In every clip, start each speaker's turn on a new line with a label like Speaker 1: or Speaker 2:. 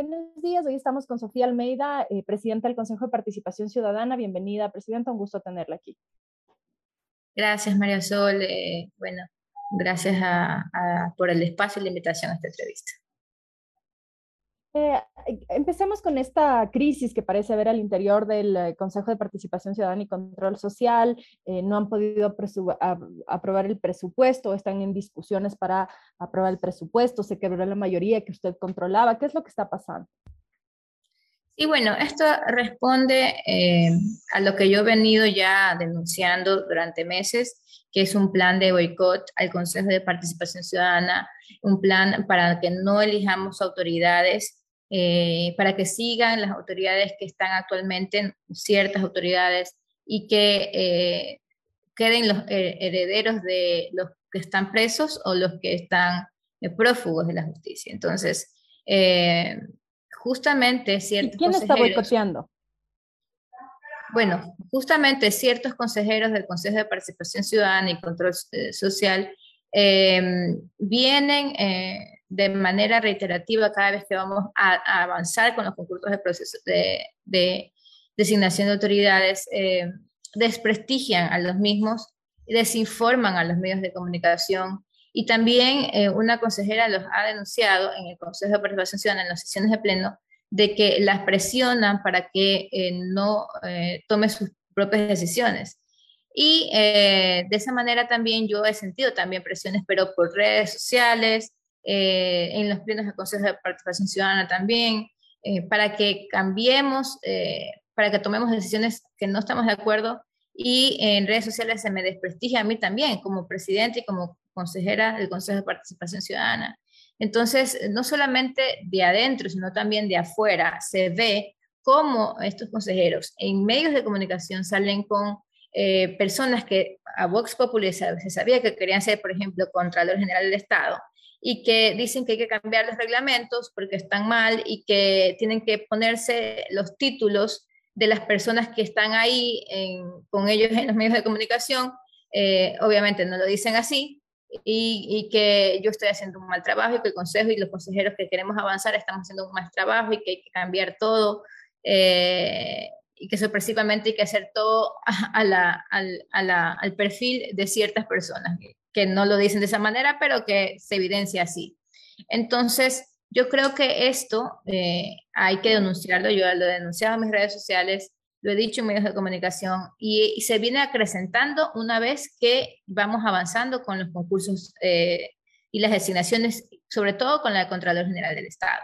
Speaker 1: Buenos días, hoy estamos con Sofía Almeida, eh, presidenta del Consejo de Participación Ciudadana. Bienvenida, presidenta, un gusto tenerla aquí.
Speaker 2: Gracias, María Sol. Eh, bueno, gracias por el espacio y la invitación a esta entrevista.
Speaker 1: Eh, empecemos con esta crisis que parece haber al interior del eh, Consejo de Participación Ciudadana y Control Social. Eh, no han podido aprobar el presupuesto, están en discusiones para aprobar el presupuesto, se quebró la mayoría que usted controlaba. ¿Qué es lo que está pasando?
Speaker 2: Y bueno, esto responde a lo que yo he venido ya denunciando durante meses, que es un plan de boicot al Consejo de Participación Ciudadana, un plan para que no elijamos autoridades eh, para que sigan las autoridades que están actualmente, ciertas autoridades, y que eh, queden los herederos de los que están presos o los que están eh, prófugos de la justicia. Entonces, justamente ciertos...
Speaker 1: ¿Quién está boicoteando?
Speaker 2: Bueno, justamente ciertos consejeros del Consejo de Participación Ciudadana y Control Social vienen de manera reiterativa cada vez que vamos a, avanzar con los concursos de proceso de, designación de autoridades, eh, desprestigian a los mismos, desinforman a los medios de comunicación y también eh, una consejera los ha denunciado en el Consejo de Participación en las sesiones de pleno de que las presionan para que eh, no tome sus propias decisiones. Y de esa manera también yo he sentido también presiones, pero por redes sociales, eh, en los plenos del Consejo de Participación Ciudadana también, eh, para que cambiemos, eh, para que tomemos decisiones que no estamos de acuerdo y en redes sociales se me desprestigia a mí también como presidente y como consejera del Consejo de Participación Ciudadana. Entonces, no solamente de adentro, sino también de afuera, se ve cómo estos consejeros en medios de comunicación salen con personas que a Vox Populi se sabía que querían ser, por ejemplo, Contralor General del Estado, y que dicen que hay que cambiar los reglamentos porque están mal y que tienen que ponerse los títulos de las personas que están ahí con ellos en los medios de comunicación. Eh, obviamente no lo dicen así y, que yo estoy haciendo un mal trabajo y que el consejo y los consejeros que queremos avanzar estamos haciendo un mal trabajo y que hay que cambiar todo. Eh, y que sorpresivamente hay que hacer todo a la, al, al perfil de ciertas personas que no lo dicen de esa manera, pero que se evidencia así. Entonces, yo creo que esto eh, hay que denunciarlo. Yo lo he denunciado en mis redes sociales, lo he dicho en medios de comunicación y, se viene acrecentando una vez que vamos avanzando con los concursos eh, y las designaciones, sobre todo con la Contralor General del Estado.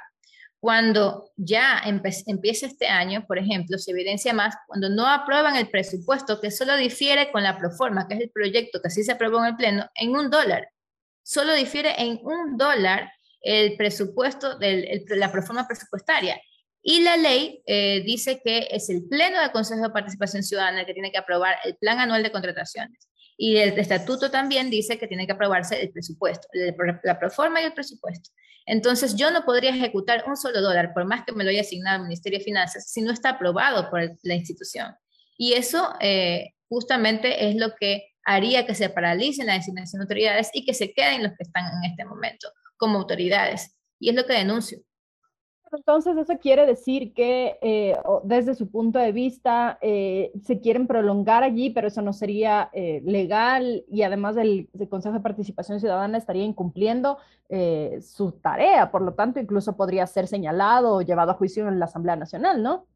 Speaker 2: Cuando ya empieza este año, por ejemplo, se evidencia más cuando no aprueban el presupuesto, que solo difiere con la proforma, que es el proyecto que así se aprobó en el Pleno, en un dólar. Solo difiere en un dólar el presupuesto, de la proforma presupuestaria. Y la ley eh, dice que es el Pleno del Consejo de Participación Ciudadana el que tiene que aprobar el Plan Anual de Contrataciones. Y el estatuto también dice que tiene que aprobarse el presupuesto, la proforma y el presupuesto. Entonces, yo no podría ejecutar un solo dólar, por más que me lo haya asignado el Ministerio de Finanzas, si no está aprobado por la institución. Y eso eh, justamente es lo que haría que se paralicen la designación de autoridades y que se queden los que están en este momento como autoridades. Y es lo que denuncio.
Speaker 1: Entonces, eso quiere decir que eh, desde su punto de vista eh, se quieren prolongar allí, pero eso no sería eh, legal y además el, Consejo de Participación Ciudadana estaría incumpliendo su tarea, por lo tanto, incluso podría ser señalado o llevado a juicio en la Asamblea Nacional, ¿no?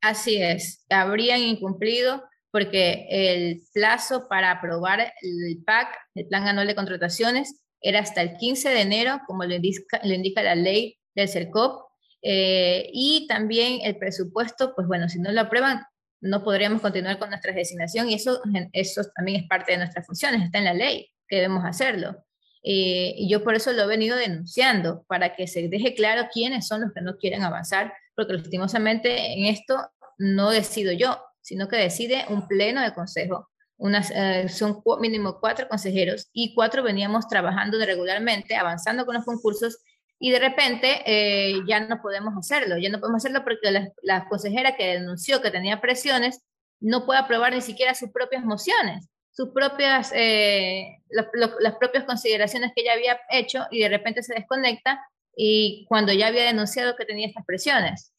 Speaker 2: Así es, habrían incumplido porque el plazo para aprobar el PAC, el Plan Anual de Contrataciones, era hasta el 15 de enero, como lo indica, lo indica la ley del CERCOP, eh, y también el presupuesto, pues bueno, si no lo aprueban, no podríamos continuar con nuestra designación y eso, eso también es parte de nuestras funciones, está en la ley que debemos hacerlo. Eh, y yo por eso lo he venido denunciando, para que se deje claro quiénes son los que no quieren avanzar, porque lastimosamente en esto no decido yo, sino que decide un pleno de consejo. Unas, eh, son mínimo cuatro consejeros y cuatro veníamos trabajando regularmente, avanzando con los concursos y de repente eh, ya no podemos hacerlo, ya no podemos hacerlo porque la, consejera que denunció que tenía presiones no puede aprobar ni siquiera sus propias mociones, sus propias, eh, las propias consideraciones que ella había hecho y de repente se desconecta y cuando ya había denunciado que tenía estas presiones.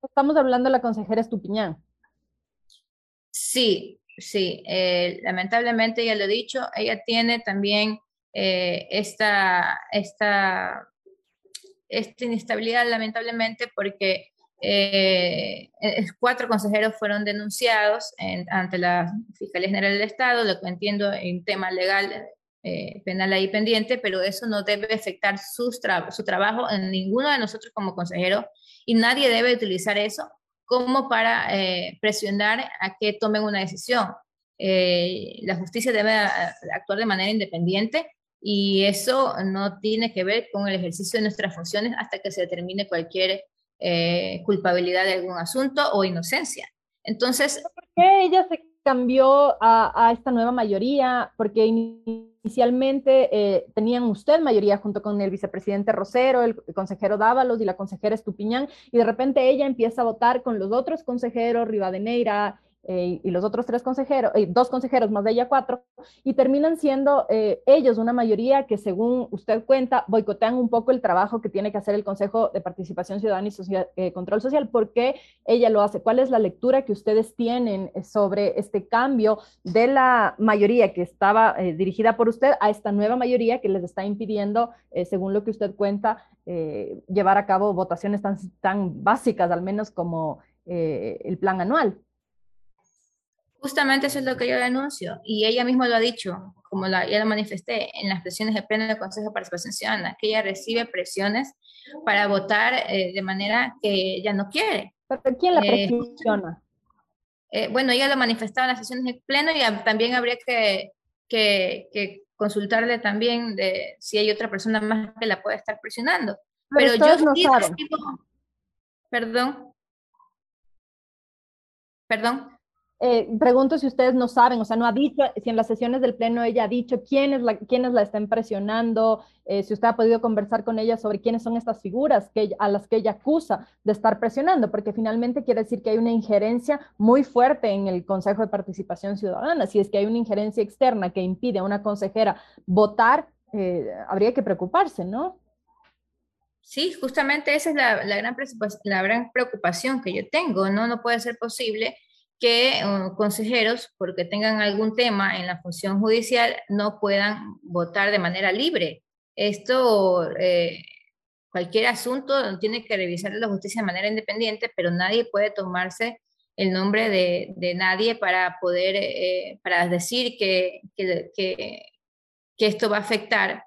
Speaker 1: Estamos hablando de la consejera Estupiñán.
Speaker 2: Sí, sí, eh, lamentablemente ya lo he dicho, ella tiene también eh, esta, esta, esta inestabilidad lamentablemente porque eh, cuatro consejeros fueron denunciados ante la Fiscalía General del Estado, lo que entiendo en tema legal eh, penal ahí pendiente, pero eso no debe afectar su trabajo en ninguno de nosotros como consejero y nadie debe utilizar eso como para eh, presionar a que tomen una decisión. Eh, la justicia debe actuar de manera independiente y eso no tiene que ver con el ejercicio de nuestras funciones hasta que se determine cualquier culpabilidad de algún asunto o inocencia. Entonces...
Speaker 1: ¿Por qué ella se cambió a, a esta nueva mayoría? Porque inicialmente eh, tenían usted mayoría junto con el vicepresidente Rosero, el, consejero Dávalos y la consejera Estupiñán, y de repente ella empieza a votar con los otros consejeros, Rivadeneira, eh, y los otros tres consejeros, eh, dos consejeros más de ella cuatro, y terminan siendo eh, ellos una mayoría que según usted cuenta boicotean un poco el trabajo que tiene que hacer el Consejo de Participación Ciudadana y Control Social. ¿Por qué ella lo hace? ¿Cuál es la lectura que ustedes tienen sobre este cambio de la mayoría que estaba dirigida por usted a esta nueva mayoría que les está impidiendo, según lo que usted cuenta, llevar a cabo votaciones tan, tan básicas, al menos como el plan anual?
Speaker 2: Justamente eso es lo que yo denuncio y ella misma lo ha dicho, como la, ya lo manifesté en las presiones de pleno del Consejo de Participación Ciudadana, que ella recibe presiones para votar eh, de manera que ella no quiere.
Speaker 1: ¿Pero quién la eh, presiona?
Speaker 2: Eh, bueno, ella lo manifestaba en las sesiones de pleno y también habría que, que, consultarle también de si hay otra persona más que la pueda estar presionando. Pero, yo no Perdón. Perdón.
Speaker 1: Eh, pregunto si ustedes no saben, o sea, no ha dicho, si en las sesiones del Pleno ella ha dicho quiénes la, quiénes la están presionando, eh, si usted ha podido conversar con ella sobre quiénes son estas figuras que, a las que ella acusa de estar presionando, porque finalmente quiere decir que hay una injerencia muy fuerte en el Consejo de Participación Ciudadana. Si es que hay una injerencia externa que impide a una consejera votar, eh, habría que preocuparse, ¿no?
Speaker 2: Sí, justamente esa es la, gran, la gran preocupación que yo tengo, ¿no? No puede ser posible que uh, consejeros, porque tengan algún tema en la función judicial, no puedan votar de manera libre. Esto, eh, cualquier asunto tiene que revisar la justicia de manera independiente, pero nadie puede tomarse el nombre de, de nadie para poder, eh, para decir que, que, que, esto va a afectar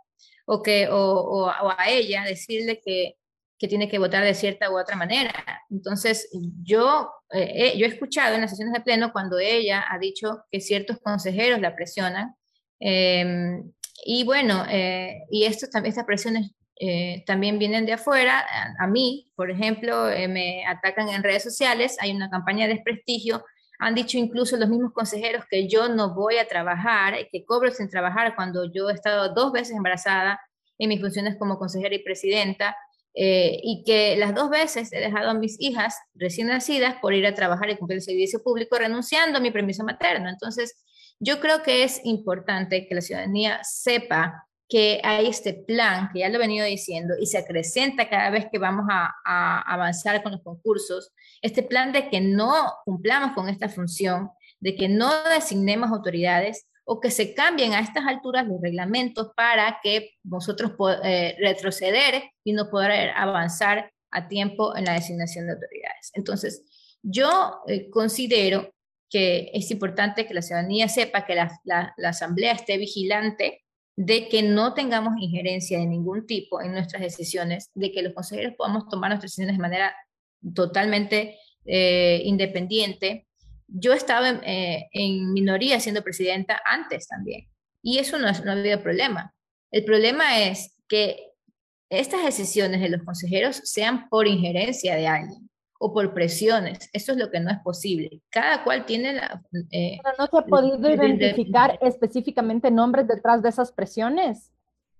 Speaker 2: o, que, o, o a ella decirle que, que tiene que votar de cierta u otra manera. Entonces, yo, eh, yo he escuchado en las sesiones de pleno cuando ella ha dicho que ciertos consejeros la presionan. Em, y bueno, eh, y estos, estas presiones eh, también vienen de afuera. A, a mí, por ejemplo, me atacan en redes sociales, hay una campaña de desprestigio. Han dicho incluso los mismos consejeros que yo no voy a trabajar, que cobro sin trabajar cuando yo he estado dos veces embarazada en mis funciones como consejera y presidenta. Eh, y que las dos veces he dejado a mis hijas recién nacidas por ir a trabajar y cumplir el servicio público renunciando a mi permiso materno. Entonces, yo creo que es importante que la ciudadanía sepa que hay este plan, que ya lo he venido diciendo, y se acrecenta cada vez que vamos a, a avanzar con los concursos, este plan de que no cumplamos con esta función, de que no designemos autoridades, o que se cambien a estas alturas los reglamentos para que nosotros eh, retroceder y no poder avanzar a tiempo en la designación de autoridades. Entonces, yo eh, considero que es importante que la ciudadanía sepa que la, la, Asamblea esté vigilante de que no tengamos injerencia de ningún tipo en nuestras decisiones, de que los consejeros podamos tomar nuestras decisiones de manera totalmente eh, independiente yo estaba eh, en, minoría siendo presidenta antes también. Y eso no, no ha habido problema. El problema es que estas decisiones de los consejeros sean por injerencia de alguien o por presiones. Eso es lo que no es posible. Cada cual tiene la...
Speaker 1: Eh, Pero no se ha podido identificar específicamente nombres detrás de esas presiones.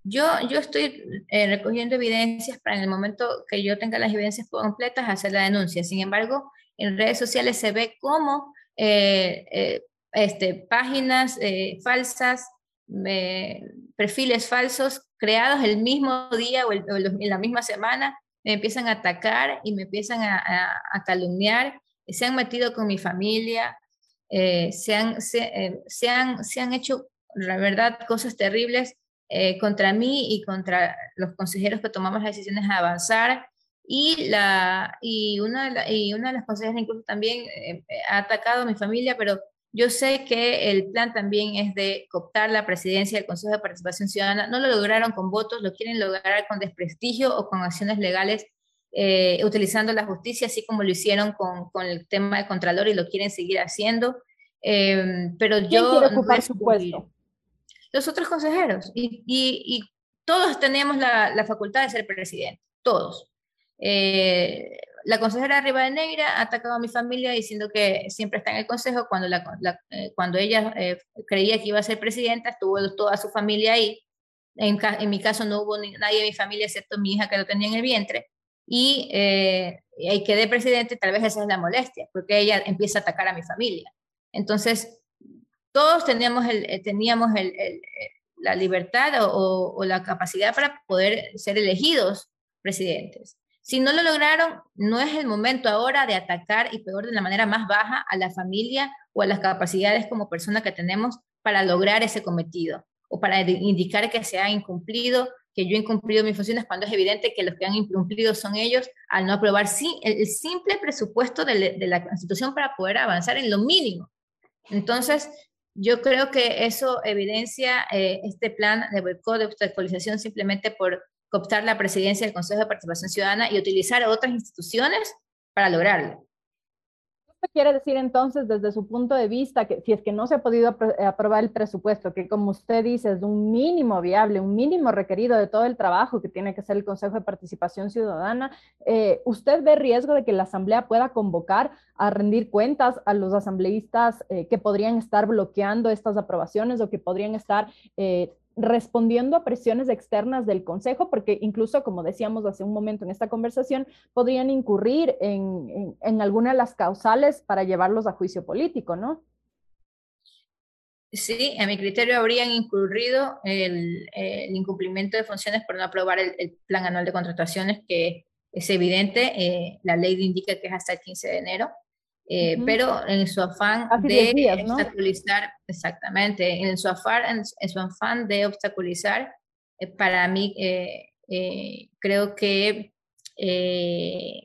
Speaker 2: Yo, yo estoy eh, recogiendo evidencias para en el momento que yo tenga las evidencias completas hacer la denuncia. Sin embargo, en redes sociales se ve cómo eh, eh, este, páginas eh, falsas, perfiles falsos creados el mismo día o, en la misma semana, me empiezan a atacar y me empiezan a, calumniar, se han metido con mi familia, eh, se, han, eh, se, han, se, han, hecho, la verdad, cosas terribles eh, contra mí y contra los consejeros que tomamos las decisiones de avanzar. Y, la, y, una, y una de las consejeras incluso también ha atacado a mi familia, pero yo sé que el plan también es de cooptar la presidencia del Consejo de Participación Ciudadana. No lo lograron con votos, lo quieren lograr con desprestigio o con acciones legales eh, utilizando la justicia, así como lo hicieron con, con, el tema de Contralor y lo quieren seguir haciendo. Eh, pero
Speaker 1: ¿Quién
Speaker 2: yo...
Speaker 1: quiere ocupar su puesto?
Speaker 2: Los otros consejeros. Y, y, todos tenemos la, la, facultad de ser presidente, todos. Eh, la consejera Rivadeneira ha atacado a mi familia diciendo que siempre está en el consejo. Cuando, la, eh, cuando ella eh, creía que iba a ser presidenta, estuvo toda su familia ahí. En, en, mi caso no hubo nadie de mi familia excepto mi hija que lo tenía en el vientre. Y eh, ahí quedé presidente, tal vez esa es la molestia, porque ella empieza a atacar a mi familia. Entonces, todos teníamos, el, eh, teníamos el, la libertad o, o la capacidad para poder ser elegidos presidentes. Si no lo lograron, no es el momento ahora de atacar y peor de la manera más baja a la familia o a las capacidades como persona que tenemos para lograr ese cometido o para indicar que se ha incumplido, que yo he incumplido mis funciones cuando es evidente que los que han incumplido son ellos al no aprobar sí, el, simple presupuesto de, la Constitución para poder avanzar en lo mínimo. Entonces, yo creo que eso evidencia eh, este plan de boicot, de obstaculización simplemente por optar la presidencia del Consejo de Participación Ciudadana y utilizar a otras instituciones para lograrlo.
Speaker 1: ¿Qué quiere decir entonces desde su punto de vista que si es que no se ha podido eh, aprobar el presupuesto, que como usted dice es un mínimo viable, un mínimo requerido de todo el trabajo que tiene que hacer el Consejo de Participación Ciudadana, eh, ¿usted ve riesgo de que la Asamblea pueda convocar a rendir cuentas a los asambleístas eh, que podrían estar bloqueando estas aprobaciones o que podrían estar respondiendo a presiones externas del Consejo, porque incluso, como decíamos hace un momento en esta conversación, podrían incurrir en, en, alguna de las causales para llevarlos a juicio político, ¿no?
Speaker 2: Sí, a mi criterio habrían incurrido el, el incumplimiento de funciones por no aprobar el, plan anual de contrataciones, que es evidente, eh, la ley indica que es hasta el 15 de enero. Eh, pero en su afán de obstaculizar, exactamente, en su afán, en, su afán de obstaculizar, eh, para mí eh, creo que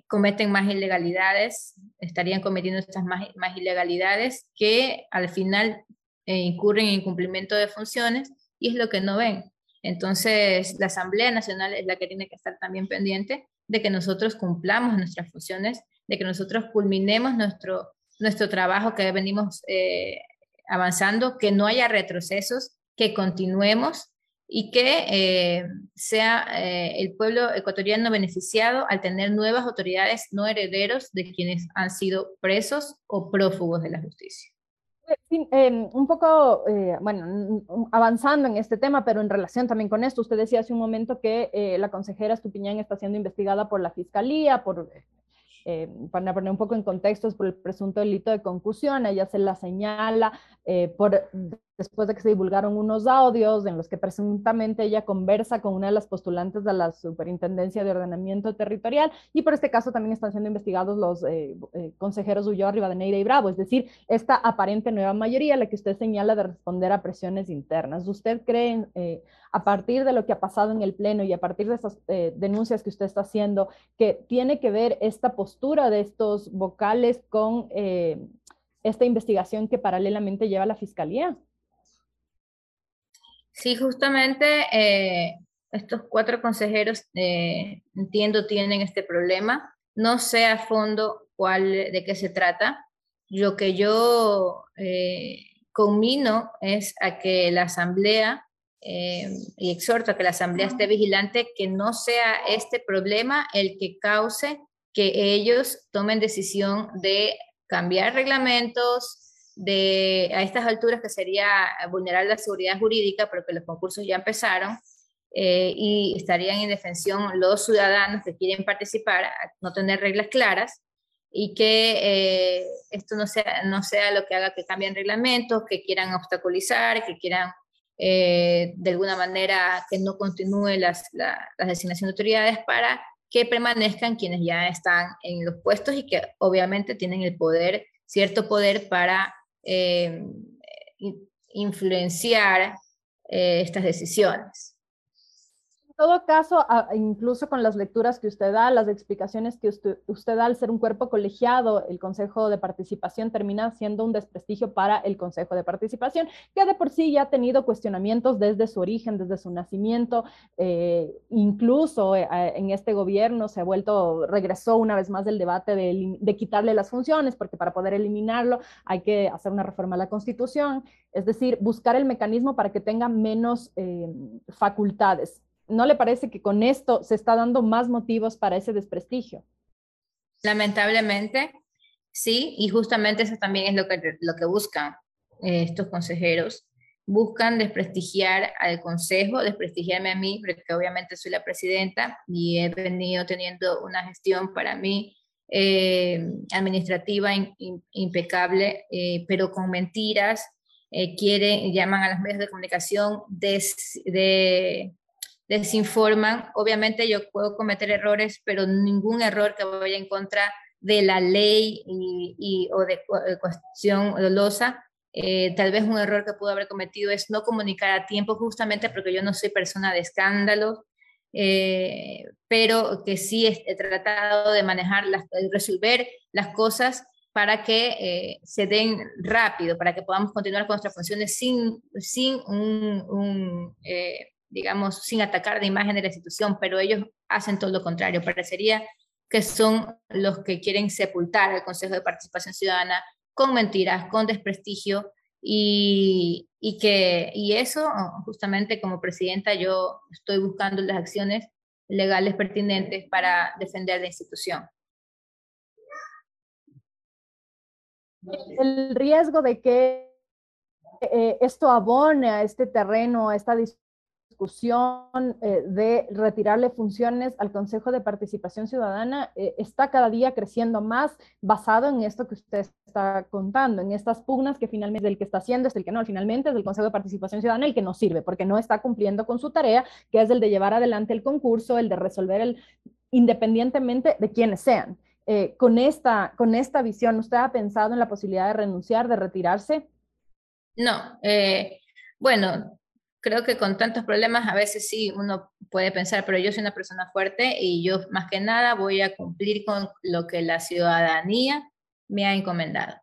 Speaker 2: cometen más ilegalidades, estarían cometiendo estas más, más ilegalidades que al final incurren en incumplimiento de funciones y es lo que no ven. Entonces, la Asamblea Nacional es la que tiene que estar también pendiente de que nosotros cumplamos nuestras funciones de que nosotros culminemos nuestro, nuestro trabajo que venimos eh, avanzando, que no haya retrocesos, que continuemos y que eh, sea eh, el pueblo ecuatoriano beneficiado al tener nuevas autoridades no herederos de quienes han sido presos o prófugos de la justicia.
Speaker 1: Em, un poco, bueno, avanzando en este tema, pero en relación también con esto, usted decía hace un momento que la consejera Estupiñán está siendo investigada por la fiscalía, por eh, para poner un poco en contexto, por el presunto delito de concusión, ella se la señala eh, por, después de que se divulgaron unos audios en los que presuntamente ella conversa con una de las postulantes de la Superintendencia de Ordenamiento Territorial y por este caso también están siendo investigados los eh, consejeros Ulloa, Rivadeneira y Bravo, es decir, esta aparente nueva mayoría, la que usted señala de responder a presiones internas. ¿Usted cree, a partir de lo que ha pasado en el Pleno y a partir de esas denuncias que usted está haciendo, que tiene que ver esta postura de estos vocales con esta investigación que paralelamente lleva la Fiscalía.
Speaker 2: Sí, justamente eh, estos cuatro consejeros, eh, entiendo, tienen este problema. No sé a fondo cuál, de qué se trata. Lo que yo eh, conmino es a que la Asamblea, y exhorto a que la Asamblea esté vigilante, que no sea este problema el que cause que ellos tomen decisión de cambiar reglamentos de a estas alturas que sería vulnerar la seguridad jurídica, pero que los concursos ya empezaron eh, y estarían en defensión los ciudadanos que quieren participar, no tener reglas claras y que eh, esto no sea, no sea lo que haga que cambien reglamentos, que quieran obstaculizar, que quieran eh, de alguna manera que no continúe las, la, designación de autoridades para que permanezcan quienes ya están en los puestos y que obviamente tienen el poder, cierto poder para eh, influenciar estas decisiones
Speaker 1: todo caso, incluso con las lecturas que usted da, las explicaciones que usted, da al ser un cuerpo colegiado, el Consejo de Participación termina siendo un desprestigio para el Consejo de Participación, que de por sí ya ha tenido cuestionamientos desde su origen, desde su nacimiento, eh, incluso eh, en este gobierno se ha vuelto, regresó una vez más el debate de, quitarle las funciones, porque para poder eliminarlo hay que hacer una reforma a la Constitución, es decir, buscar el mecanismo para que tenga menos eh, facultades ¿no le parece que con esto se está dando más motivos para ese desprestigio?
Speaker 2: Lamentablemente, sí, y justamente eso también es lo que, lo que buscan eh, estos consejeros. Buscan desprestigiar al consejo, desprestigiarme a mí, porque obviamente soy la presidenta y he venido teniendo una gestión para mí eh, administrativa impecable, eh, pero con mentiras. quieren, llaman a los medios de comunicación de desinforman. Obviamente yo puedo cometer errores, pero ningún error que vaya en contra de la ley y, o de, cuestión dolosa. Eh, tal vez un error que pudo haber cometido es no comunicar a tiempo justamente porque yo no soy persona de escándalo, eh, pero que sí he, tratado de manejar, resolver las cosas para que eh, se den rápido, para que podamos continuar con nuestras funciones sin, sin un digamos, sin atacar de imagen de la institución, pero ellos hacen todo lo contrario. Parecería que son los que quieren sepultar el Consejo de Participación Ciudadana con mentiras, con desprestigio y, y que y eso justamente como presidenta yo estoy buscando las acciones legales pertinentes para defender la institución.
Speaker 1: El riesgo de que eh, esto abone a este terreno, a esta discusión, eh, de retirarle funciones al Consejo de Participación Ciudadana eh, está cada día creciendo más basado en esto que usted está contando, en estas pugnas que finalmente el que está haciendo es el que no, finalmente es el Consejo de Participación Ciudadana el que no sirve porque no está cumpliendo con su tarea, que es el de llevar adelante el concurso, el de resolver el independientemente de quienes sean. Eh, con, esta, con esta visión, ¿usted ha pensado en la posibilidad de renunciar, de retirarse?
Speaker 2: No, bueno, creo que con tantos problemas a veces sí uno puede pensar, pero yo soy una persona fuerte y yo más que nada voy a cumplir con lo que la ciudadanía me ha encomendado.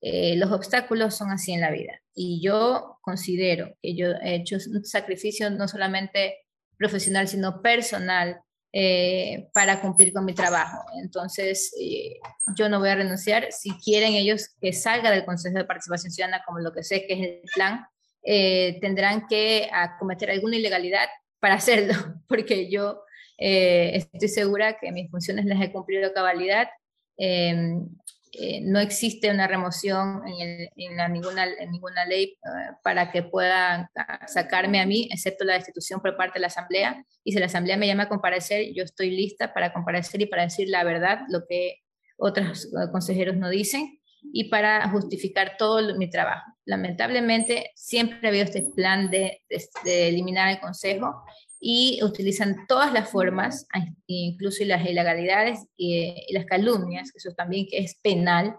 Speaker 2: Eh, los obstáculos son así en la vida y yo considero que yo he hecho un sacrificio no solamente profesional, sino personal eh, para cumplir con mi trabajo. Entonces, eh, yo no voy a renunciar. Si quieren ellos que salga del Consejo de Participación Ciudadana, como lo que sé que es el plan, eh, tendrán que cometer alguna ilegalidad para hacerlo, porque yo eh, estoy segura que mis funciones las he cumplido a cabalidad. Em, eh, no existe una remoción en, ninguna, en ninguna ley para que puedan sacarme a mí, excepto la destitución por parte de la Asamblea. Y si la Asamblea me llama a comparecer, yo estoy lista para comparecer y para decir la verdad, lo que otros consejeros no dicen y para justificar todo mi trabajo. Lamentablemente, siempre ha habido este plan de, eliminar el Consejo y utilizan todas las formas, incluso las ilegalidades y, las calumnias, que eso también que es penal,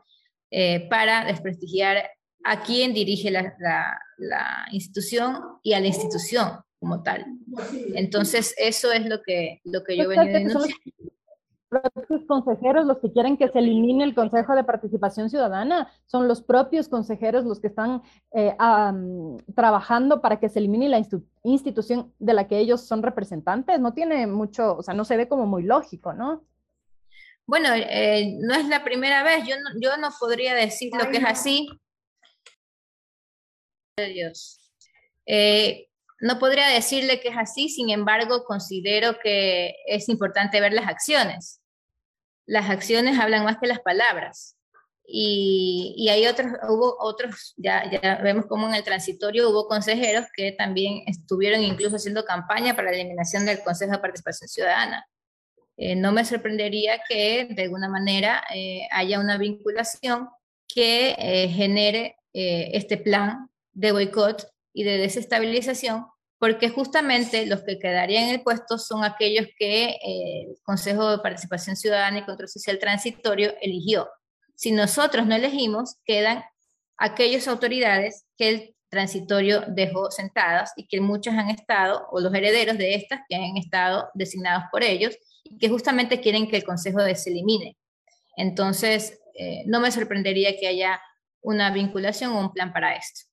Speaker 2: eh, para desprestigiar a quien dirige la, la, institución y a la institución como tal. Entonces, eso es lo que, lo que yo venido denunciando
Speaker 1: propios consejeros los que quieren que se elimine el Consejo de Participación Ciudadana, son los propios consejeros los que están eh, trabajando para que se elimine la institución de la que ellos son representantes. No tiene mucho, o sea, no se ve como muy lógico, ¿no?
Speaker 2: Bueno, eh, no es la primera vez, yo no, yo no podría decir lo que es así. Dios. Eh, no podría decirle que es así, sin embargo, considero que es importante ver las acciones las acciones hablan más que las palabras. Y, hay otros, hubo otros, ya, ya vemos como en el transitorio hubo consejeros que también estuvieron incluso haciendo campaña para la eliminación del Consejo de Participación Ciudadana. Eh, no me sorprendería que de alguna manera eh, haya una vinculación que eh, genere este plan de boicot y de desestabilización, porque justamente los que quedarían en el puesto son aquellos que eh, el Consejo de Participación Ciudadana y Control Social Transitorio eligió. Si nosotros no elegimos, quedan aquellas autoridades que el transitorio dejó sentadas y que muchos han estado, o los herederos de estas, que han estado designados por ellos, y que justamente quieren que el Consejo se elimine. Entonces, eh, no me sorprendería que haya una vinculación o un plan para esto.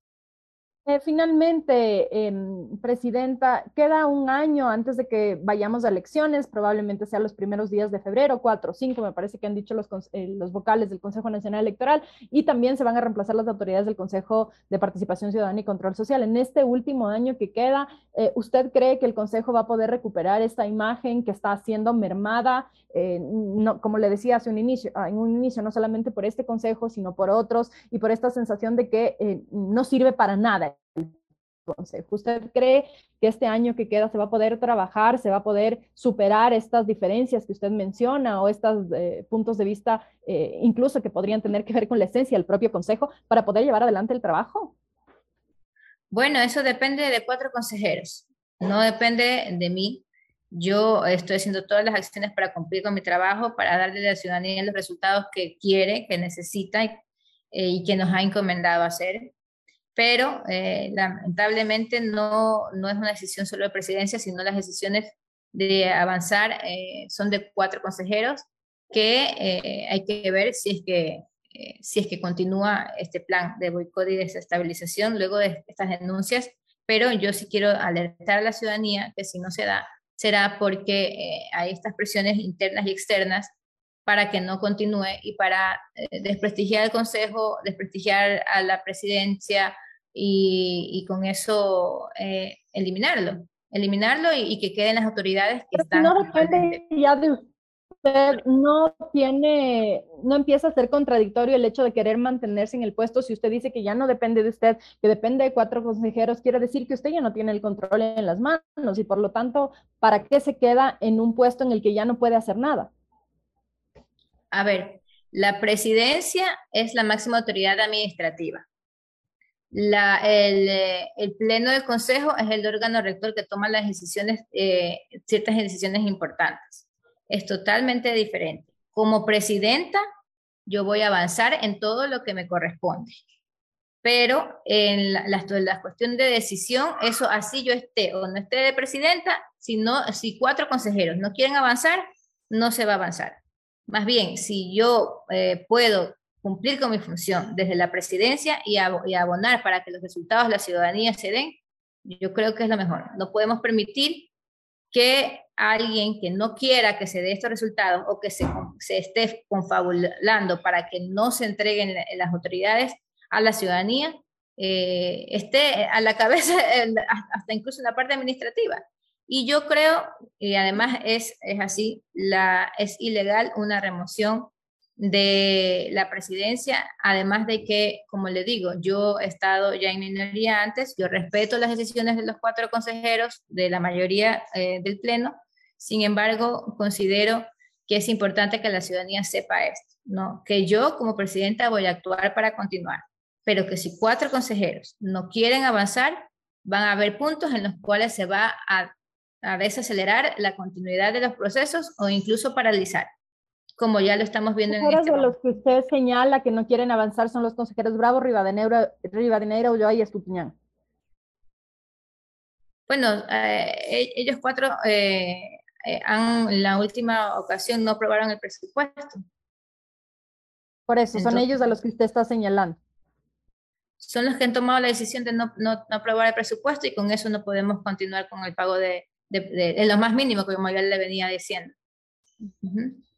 Speaker 1: Eh, finalmente, em, Presidenta, queda un año antes de que vayamos a elecciones, probablemente sea los primeros días de febrero, cuatro cinco, me parece que han dicho los, eh, los vocales del Consejo Nacional Electoral, y también se van a reemplazar las autoridades del Consejo de Participación Ciudadana y Control Social. En este último año que queda, eh, ¿usted cree que el Consejo va a poder recuperar esta imagen que está siendo mermada, no, como le decía hace un inicio, ah, en un inicio, no solamente por este Consejo, sino por otros, y por esta sensación de que no sirve para nada ¿Usted cree que este año que queda se va a poder trabajar, se va a poder superar estas diferencias que usted menciona o estos eh, puntos de vista, eh, incluso que podrían tener que ver con la esencia del propio consejo, para poder llevar adelante el trabajo?
Speaker 2: Bueno, eso depende de cuatro consejeros, no depende de mí. Yo estoy haciendo todas las acciones para cumplir con mi trabajo, para darle a la ciudadanía los resultados que quiere, que necesita y, eh, y que nos ha encomendado hacer pero eh, lamentablemente no, no es una decisión solo de presidencia, sino las decisiones de avanzar eh, son de cuatro consejeros que eh, hay que ver si es que, si es que continúa este plan de boicot y desestabilización luego de estas denuncias, pero yo sí quiero alertar a la ciudadanía que si no se da, será porque hay estas presiones internas y externas para que no continúe y para desprestigiar al Consejo, desprestigiar a la presidencia, y, con eso eh, eliminarlo, eliminarlo y, que queden las autoridades que están.
Speaker 1: No depende ya de usted, no tiene, no empieza a ser contradictorio el hecho de querer mantenerse en el puesto. Si usted dice que ya no depende de usted, que depende de cuatro consejeros, quiere decir que usted ya no tiene el control en las manos y por lo tanto, ¿para qué se queda en un puesto en el que ya no puede hacer nada?
Speaker 2: A ver, la presidencia es la máxima autoridad administrativa eh, el, pleno del consejo es el órgano rector que toma las decisiones, eh, ciertas decisiones importantes. Es totalmente diferente. Como presidenta, yo voy a avanzar en todo lo que me corresponde. Pero en la, cuestión de decisión, eso así yo esté o no esté de presidenta, si, si cuatro consejeros no quieren avanzar, no se va a avanzar. Más bien, si yo eh, puedo cumplir con mi función desde la presidencia y, abonar para que los resultados de la ciudadanía se den, yo creo que es lo mejor. No podemos permitir que alguien que no quiera que se dé estos resultados o que se, se esté confabulando para que no se entreguen las autoridades a la ciudadanía, eh, esté a la cabeza, hasta incluso en la parte administrativa. Y yo creo, y además es, es así, la, es ilegal una remoción de la presidencia, además de que, como le digo, yo he estado ya en minoría antes, yo respeto las decisiones de los cuatro consejeros, de la mayoría eh, del Pleno, sin embargo, considero que es importante que la ciudadanía sepa esto, ¿no? que yo como presidenta voy a actuar para continuar, pero que si cuatro consejeros no quieren avanzar, van a haber puntos en los cuales se va a, a desacelerar la continuidad de los procesos o incluso paralizar como ya lo estamos viendo en
Speaker 1: este de los que usted señala que no quieren avanzar son los consejeros Bravo, Rivadeneira, Rivadeneira Ulloa y Estupiñán.
Speaker 2: Bueno, eh, e-, ellos cuatro eh, eh, han, en la última ocasión no aprobaron el presupuesto.
Speaker 1: Por eso, son ellos a los que usted está señalando.
Speaker 2: Son los que han tomado la decisión de no, no, aprobar el presupuesto y con eso no podemos continuar con el pago de, de, lo más mínimo, como ya le venía diciendo.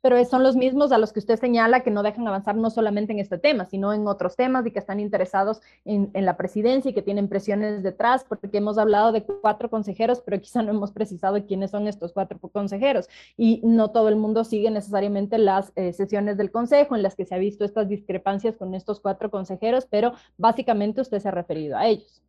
Speaker 1: Pero son los mismos a los que usted señala que no dejan avanzar no solamente en este tema, sino en otros temas y que están interesados en, la presidencia y que tienen presiones detrás, porque hemos hablado de cuatro consejeros, pero quizá no hemos precisado quiénes son estos cuatro consejeros. Y no todo el mundo sigue necesariamente las eh, sesiones del consejo en las que se ha visto estas discrepancias con estos cuatro consejeros, pero básicamente usted se ha referido a ellos.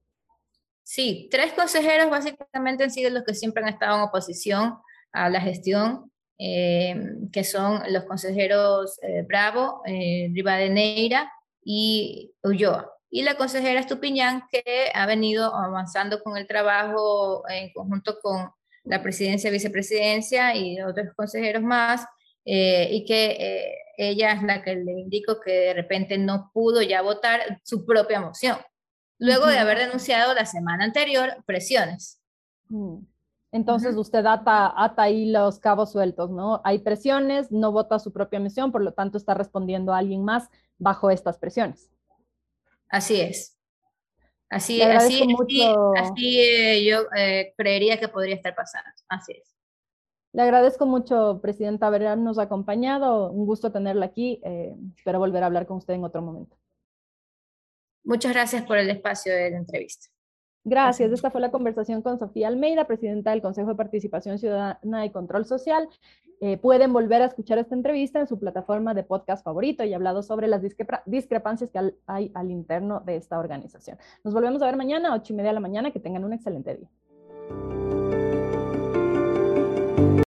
Speaker 2: Sí, tres consejeros básicamente han sido los que siempre han estado en oposición a la gestión eh, que son los consejeros eh, Bravo, eh, Rivadeneira y Ulloa. y la consejera Estupiñán, que ha venido avanzando con el trabajo en conjunto con la presidencia, vicepresidencia y otros consejeros más, eh, y que eh, ella es la que le indicó que de repente no pudo ya votar su propia moción, luego de haber denunciado la semana anterior presiones.
Speaker 1: Mm. Entonces usted ata, ata ahí los cabos sueltos, ¿no? Hay presiones, no vota su propia moción, por lo tanto está respondiendo a alguien más bajo estas presiones.
Speaker 2: Así es. Así, así, así, eh, yo eh, creería que podría estar pasando. Así es.
Speaker 1: Le agradezco mucho, Presidenta, habernos acompañado. Un gusto tenerla aquí. Eh, espero volver a hablar con usted en otro momento.
Speaker 2: Muchas gracias por el espacio de la entrevista.
Speaker 1: Gracias. Esta fue la conversación con Sofía Almeida, presidenta del Consejo de Participación Ciudadana y Control Social. Eh, pueden volver a escuchar esta entrevista en su plataforma de podcast favorito y hablado sobre las discrepancias que hay al interno de esta organización. Nos volvemos a ver mañana, ocho y media de la mañana. Que tengan un excelente día.